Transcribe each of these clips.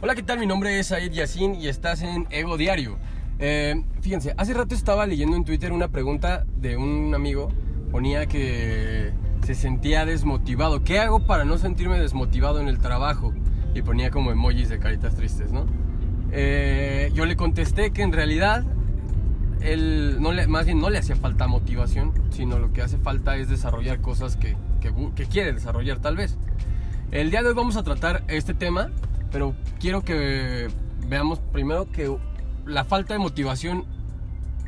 Hola, ¿qué tal? Mi nombre es Said Yassin y estás en Ego Diario. Eh, fíjense, hace rato estaba leyendo en Twitter una pregunta de un amigo. Ponía que se sentía desmotivado. ¿Qué hago para no sentirme desmotivado en el trabajo? Y ponía como emojis de caritas tristes, ¿no? Eh, yo le contesté que en realidad él, no le, más bien no le hacía falta motivación, sino lo que hace falta es desarrollar cosas que, que, que quiere desarrollar tal vez. El día de hoy vamos a tratar este tema pero quiero que veamos primero que la falta de motivación,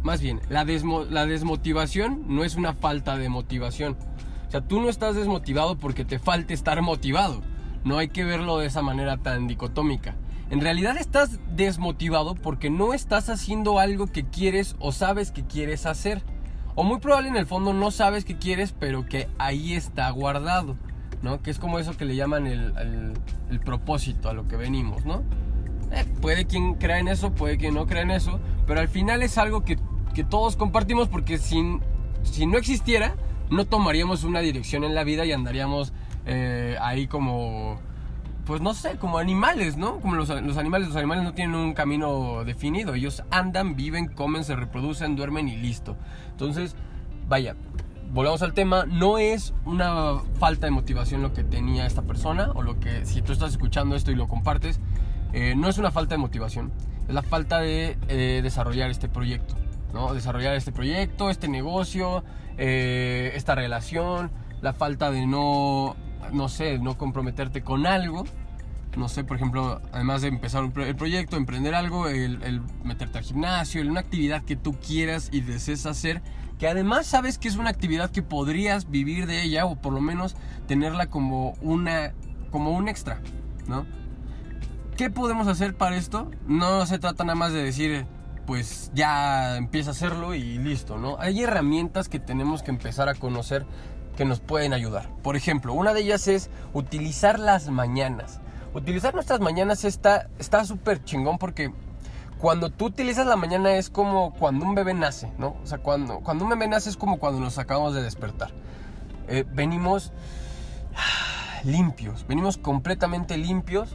más bien, la, desmotivación no es una falta de motivación. O sea, tú no estás desmotivado porque te falte estar motivado. No hay que verlo de esa manera tan dicotómica. En realidad estás desmotivado porque no estás haciendo algo que quieres o sabes que quieres hacer. O muy probable en el fondo no sabes que quieres, pero que ahí está guardado. ¿No? Que es como eso que le llaman el, el, propósito a lo que venimos, ¿no? Eh, puede quien crea en eso, puede quien no crea en eso, pero al final es algo que, que todos compartimos porque sin, si no existiera, no tomaríamos una dirección en la vida y andaríamos eh, ahí como, pues no sé, como animales, ¿no? Como los, los, animales, los animales no tienen un camino definido, ellos andan, viven, comen, se reproducen, duermen y listo. Entonces, vaya, volvamos al tema, no es una falta de motivación lo que tenía esta persona, o lo que, si tú estás escuchando esto y lo compartes, eh, no es una falta de motivación, es la falta de eh, desarrollar este proyecto, ¿no? Desarrollar este proyecto, este negocio, eh, esta relación, la falta de no, no sé, no comprometerte con algo, no sé, por ejemplo, además de empezar el proyecto, emprender algo, el, meterte al gimnasio, una actividad que tú quieras y desees hacer, que además sabes que es una actividad que podrías vivir de ella o por lo menos tenerla como una como un extra, ¿no? ¿Qué podemos hacer para esto? No se trata nada más de decir, pues ya empieza a hacerlo y listo, ¿no? Hay herramientas que tenemos que empezar a conocer que nos pueden ayudar. Por ejemplo, una de ellas es utilizar las mañanas. Utilizar nuestras mañanas está súper chingón porque cuando tú utilizas la mañana es como cuando un bebé nace, ¿no? O sea, cuando, cuando un bebé nace es como cuando nos acabamos de despertar. Eh, venimos limpios, venimos completamente limpios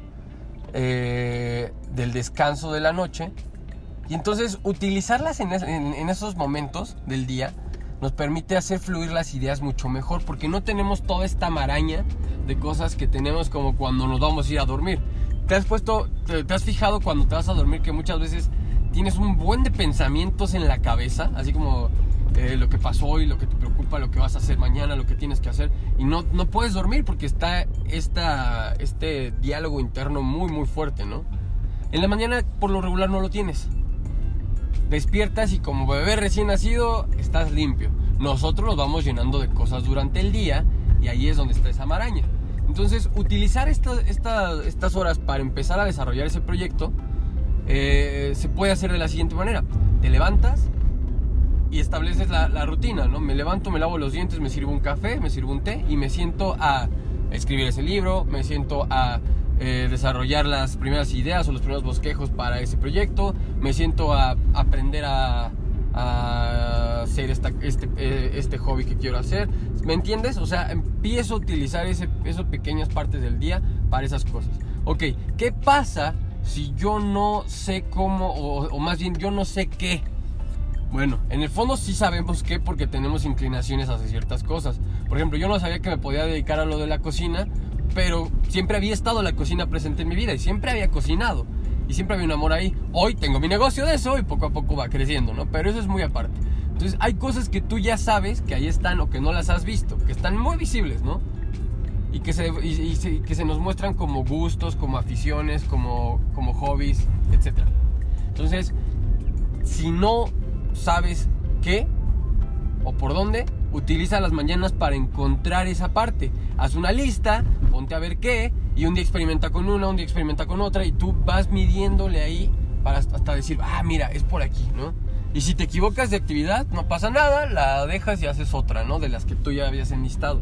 eh, del descanso de la noche. Y entonces utilizarlas en, en, esos momentos del día nos permite hacer fluir las ideas mucho mejor porque no tenemos toda esta maraña de cosas que tenemos como cuando nos vamos a ir a dormir. ¿Te has puesto, te, has fijado cuando te vas a dormir que muchas veces tienes un buen de pensamientos en la cabeza, así como eh, lo que pasó hoy, lo que te preocupa, lo que vas a hacer mañana, lo que tienes que hacer, y no, no puedes dormir porque está esta, este diálogo interno muy, muy fuerte, ¿no? En la mañana por lo regular no lo tienes. Despiertas y como bebé recién nacido estás limpio. Nosotros nos vamos llenando de cosas durante el día y ahí es donde está esa maraña. Entonces, utilizar estas horas para empezar a desarrollar ese proyecto eh, se puede hacer de la siguiente manera. Te levantas y estableces la, rutina, ¿no? Me levanto, me lavo los dientes, me sirvo un café, me sirvo un té y me siento a escribir ese libro, me siento a eh, desarrollar las primeras ideas o los primeros bosquejos para ese proyecto, me siento a aprender a hacer esta, este, eh, este hobby que quiero hacer. ¿Me entiendes? O sea, empiezo a utilizar ese, esas pequeñas partes del día para esas cosas. Ok, ¿qué pasa si yo no sé cómo, o, más bien yo no sé qué? Bueno, en el fondo sí sabemos qué porque tenemos inclinaciones hacia ciertas cosas. Por ejemplo, yo no sabía que me podía dedicar a lo de la cocina, pero siempre había estado la cocina presente en mi vida y siempre había cocinado y siempre había un amor ahí. Hoy tengo mi negocio de eso y poco a poco va creciendo, ¿no? Pero eso es muy aparte. Entonces hay cosas que tú ya sabes que ahí están o que no las has visto, que están muy visibles, ¿no? Y que se, que se nos muestran como gustos, como aficiones, como, como hobbies, etc. Entonces, si no sabes qué o por dónde, utiliza las mañanas para encontrar esa parte. Haz una lista, ponte a ver qué, y un día experimenta con una, un día experimenta con otra, y tú vas midiéndole ahí para hasta decir, ah, mira, es por aquí, ¿no? Y si te equivocas de actividad, no pasa nada, la dejas y haces otra, ¿no? De las que tú ya habías enlistado.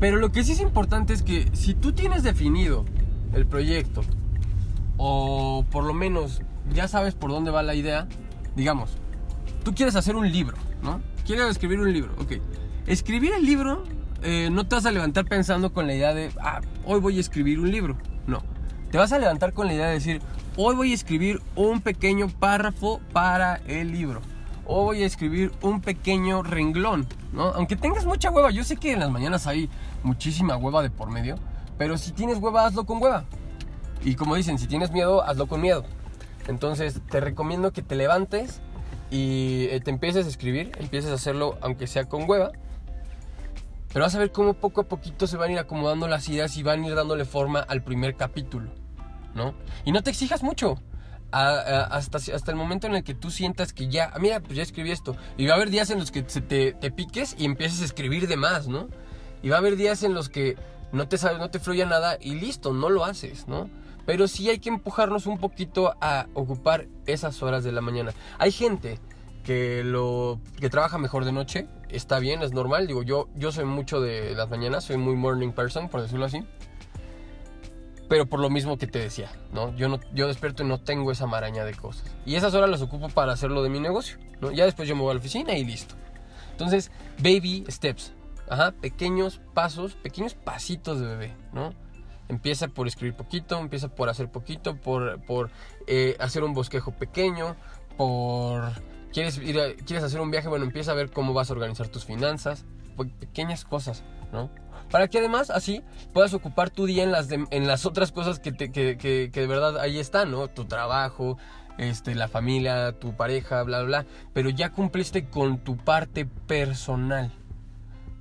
Pero lo que sí es importante es que si tú tienes definido el proyecto, o por lo menos ya sabes por dónde va la idea, digamos, tú quieres hacer un libro, ¿no? Quieres escribir un libro, ok. Escribir el libro, eh, no te vas a levantar pensando con la idea de, ah, hoy voy a escribir un libro. No. te vas a levantar con la idea de decir, hoy voy a escribir un pequeño párrafo para el libro. O voy a escribir un pequeño renglón, ¿no? Aunque tengas mucha hueva, yo sé que en las mañanas hay muchísima hueva de por medio, pero si tienes hueva, hazlo con hueva. Y como dicen, si tienes miedo, hazlo con miedo. Entonces, te recomiendo que te levantes y eh, te empieces a escribir, empieces a hacerlo aunque sea con hueva. Pero vas a ver cómo poco a poquito se van a ir acomodando las ideas y van a ir dándole forma al primer capítulo, ¿no? Y no te exijas mucho. hasta, hasta el momento en el que tú sientas que ya, ah, mira, pues ya escribí esto. Y va a haber días en los que te, te piques y empieces a escribir de más, ¿no? Y va a haber días en los que no te, no te fluya nada y listo, no lo haces, ¿no? Pero sí hay que empujarnos un poquito a ocupar esas horas de la mañana. Hay gente que lo que trabaja mejor de noche, está bien, es normal. Digo, yo, yo soy mucho de las mañanas, soy muy morning person, por decirlo así. Pero por lo mismo que te decía, ¿no? Yo, no, yo despierto y no tengo esa maraña de cosas. Y esas horas las ocupo para hacerlo de mi negocio, ¿no? Ya después yo me voy a la oficina y listo. Entonces, baby steps. Ajá, pequeños pasos, pequeños pasitos de bebé, ¿no? Empieza por escribir poquito, empieza por hacer poquito, por, por eh, hacer un bosquejo pequeño, por... ¿quieres, ir ¿Quieres hacer un viaje? Bueno, empieza a ver cómo vas a organizar tus finanzas, pequeñas cosas, ¿no? Para que además así puedas ocupar tu día en las, en las otras cosas que, te, de verdad ahí están, ¿no? Tu trabajo, este, la familia, tu pareja, bla, bla, bla. Pero ya cumpliste con tu parte personal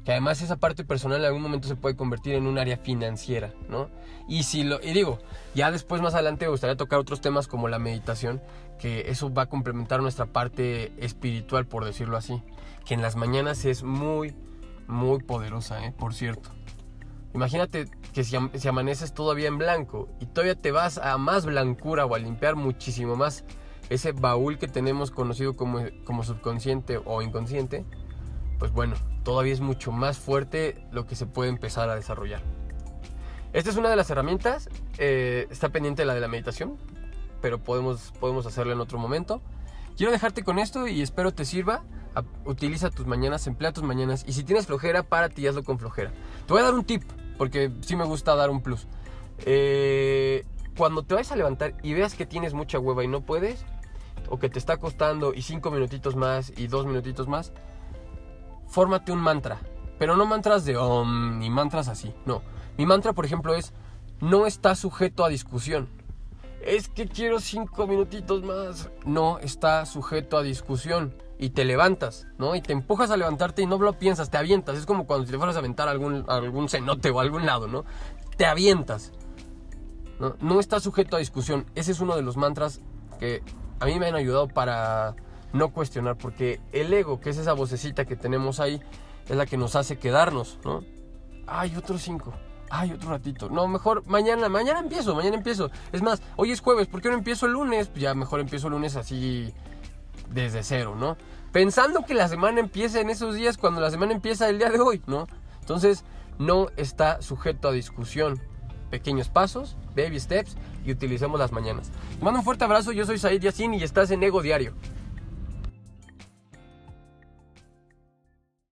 que además esa parte personal en algún momento se puede convertir en un área financiera, ¿no? Y si lo y digo, ya después más adelante me gustaría tocar otros temas como la meditación, que eso va a complementar nuestra parte espiritual, por decirlo así, que en las mañanas es muy muy poderosa, ¿eh? por cierto. Imagínate que si, si amaneces todavía en blanco y todavía te vas a más blancura o a limpiar muchísimo más ese baúl que tenemos conocido como, como subconsciente o inconsciente, pues bueno, todavía es mucho más fuerte lo que se puede empezar a desarrollar. Esta es una de las herramientas, eh, está pendiente la de la meditación, pero podemos, podemos hacerla en otro momento. Quiero dejarte con esto y espero te sirva. Utiliza tus mañanas, emplea tus mañanas y si tienes flojera, párate y hazlo con flojera. Te voy a dar un tip, porque sí me gusta dar un plus. Eh, cuando te vayas a levantar y veas que tienes mucha hueva y no puedes, o que te está costando y cinco minutitos más y dos minutitos más, fórmate un mantra. Pero no mantras de om ni mantras así. No. Mi mantra, por ejemplo, es no está sujeto a discusión. Es que quiero cinco minutitos más. No está sujeto a discusión. Y te levantas, ¿no? Y te empujas a levantarte y no lo piensas, te avientas. Es como cuando te fueras a aventar algún, algún cenote o algún lado, ¿no? Te avientas. ¿no? no está sujeto a discusión. Ese es uno de los mantras que a mí me han ayudado para no cuestionar, porque el ego, que es esa vocecita que tenemos ahí, es la que nos hace quedarnos, ¿no? Ay, otros cinco. Ay, otro ratito. No, mejor mañana, mañana empiezo, mañana empiezo. Es más, hoy es jueves, ¿por qué no empiezo el lunes? Pues ya mejor empiezo el lunes así desde cero, ¿no? Pensando que la semana empieza en esos días cuando la semana empieza el día de hoy, ¿no? Entonces, no está sujeto a discusión. Pequeños pasos, baby steps y utilicemos las mañanas. Te mando un fuerte abrazo, yo soy Said Yassin y estás en Ego Diario.